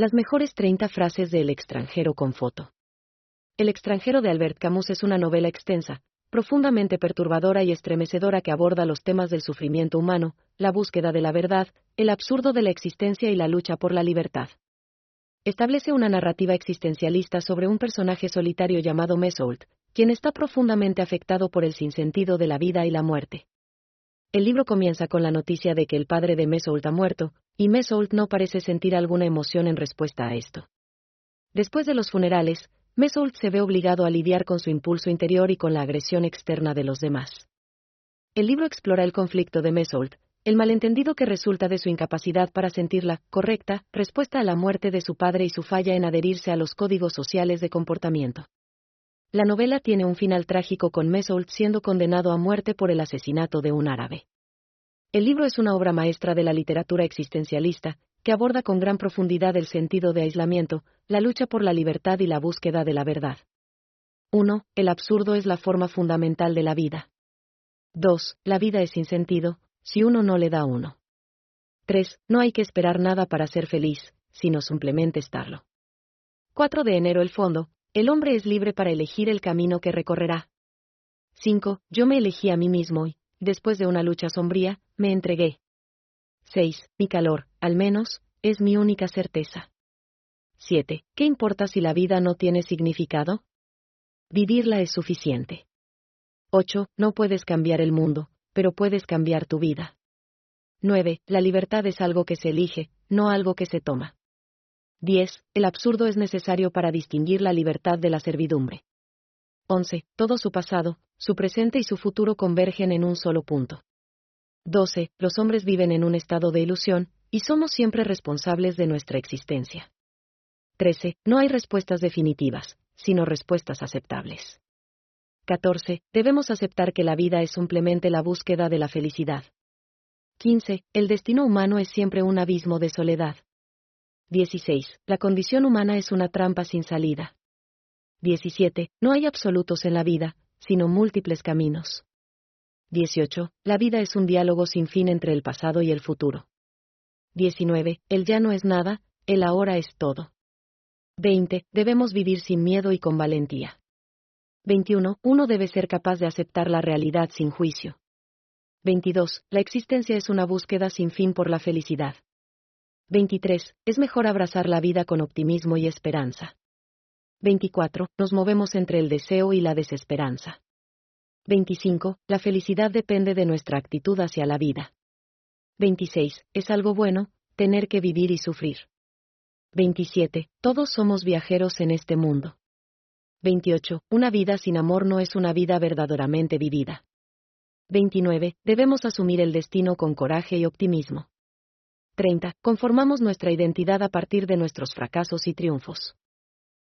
Las mejores 30 frases de El extranjero con foto. El extranjero de Albert Camus es una novela extensa, profundamente perturbadora y estremecedora que aborda los temas del sufrimiento humano, la búsqueda de la verdad, el absurdo de la existencia y la lucha por la libertad. Establece una narrativa existencialista sobre un personaje solitario llamado Mesoult, quien está profundamente afectado por el sinsentido de la vida y la muerte. El libro comienza con la noticia de que el padre de Mesoult ha muerto, y Mesoult no parece sentir alguna emoción en respuesta a esto. Después de los funerales, Mesoult se ve obligado a lidiar con su impulso interior y con la agresión externa de los demás. El libro explora el conflicto de Mesoult, el malentendido que resulta de su incapacidad para sentir la correcta respuesta a la muerte de su padre y su falla en adherirse a los códigos sociales de comportamiento. La novela tiene un final trágico con Mesoult siendo condenado a muerte por el asesinato de un árabe. El libro es una obra maestra de la literatura existencialista, que aborda con gran profundidad el sentido de aislamiento, la lucha por la libertad y la búsqueda de la verdad. 1. El absurdo es la forma fundamental de la vida. 2. La vida es sin sentido, si uno no le da uno. 3. No hay que esperar nada para ser feliz, sino simplemente estarlo. 4 de enero El fondo, el hombre es libre para elegir el camino que recorrerá. 5. Yo me elegí a mí mismo y, después de una lucha sombría, me entregué. 6. Mi calor, al menos, es mi única certeza. 7. ¿Qué importa si la vida no tiene significado? Vivirla es suficiente. 8. No puedes cambiar el mundo, pero puedes cambiar tu vida. 9. La libertad es algo que se elige, no algo que se toma. 10. El absurdo es necesario para distinguir la libertad de la servidumbre. 11. Todo su pasado, su presente y su futuro convergen en un solo punto. 12. Los hombres viven en un estado de ilusión, y somos siempre responsables de nuestra existencia. 13. No hay respuestas definitivas, sino respuestas aceptables. 14. Debemos aceptar que la vida es simplemente la búsqueda de la felicidad. 15. El destino humano es siempre un abismo de soledad. 16. La condición humana es una trampa sin salida. 17. No hay absolutos en la vida, sino múltiples caminos. 18. La vida es un diálogo sin fin entre el pasado y el futuro. 19. El ya no es nada, el ahora es todo. 20. Debemos vivir sin miedo y con valentía. 21. Uno debe ser capaz de aceptar la realidad sin juicio. 22. La existencia es una búsqueda sin fin por la felicidad. 23. Es mejor abrazar la vida con optimismo y esperanza. 24. Nos movemos entre el deseo y la desesperanza. 25. La felicidad depende de nuestra actitud hacia la vida. 26. Es algo bueno, tener que vivir y sufrir. 27. Todos somos viajeros en este mundo. 28. Una vida sin amor no es una vida verdaderamente vivida. 29. Debemos asumir el destino con coraje y optimismo. 30. Conformamos nuestra identidad a partir de nuestros fracasos y triunfos.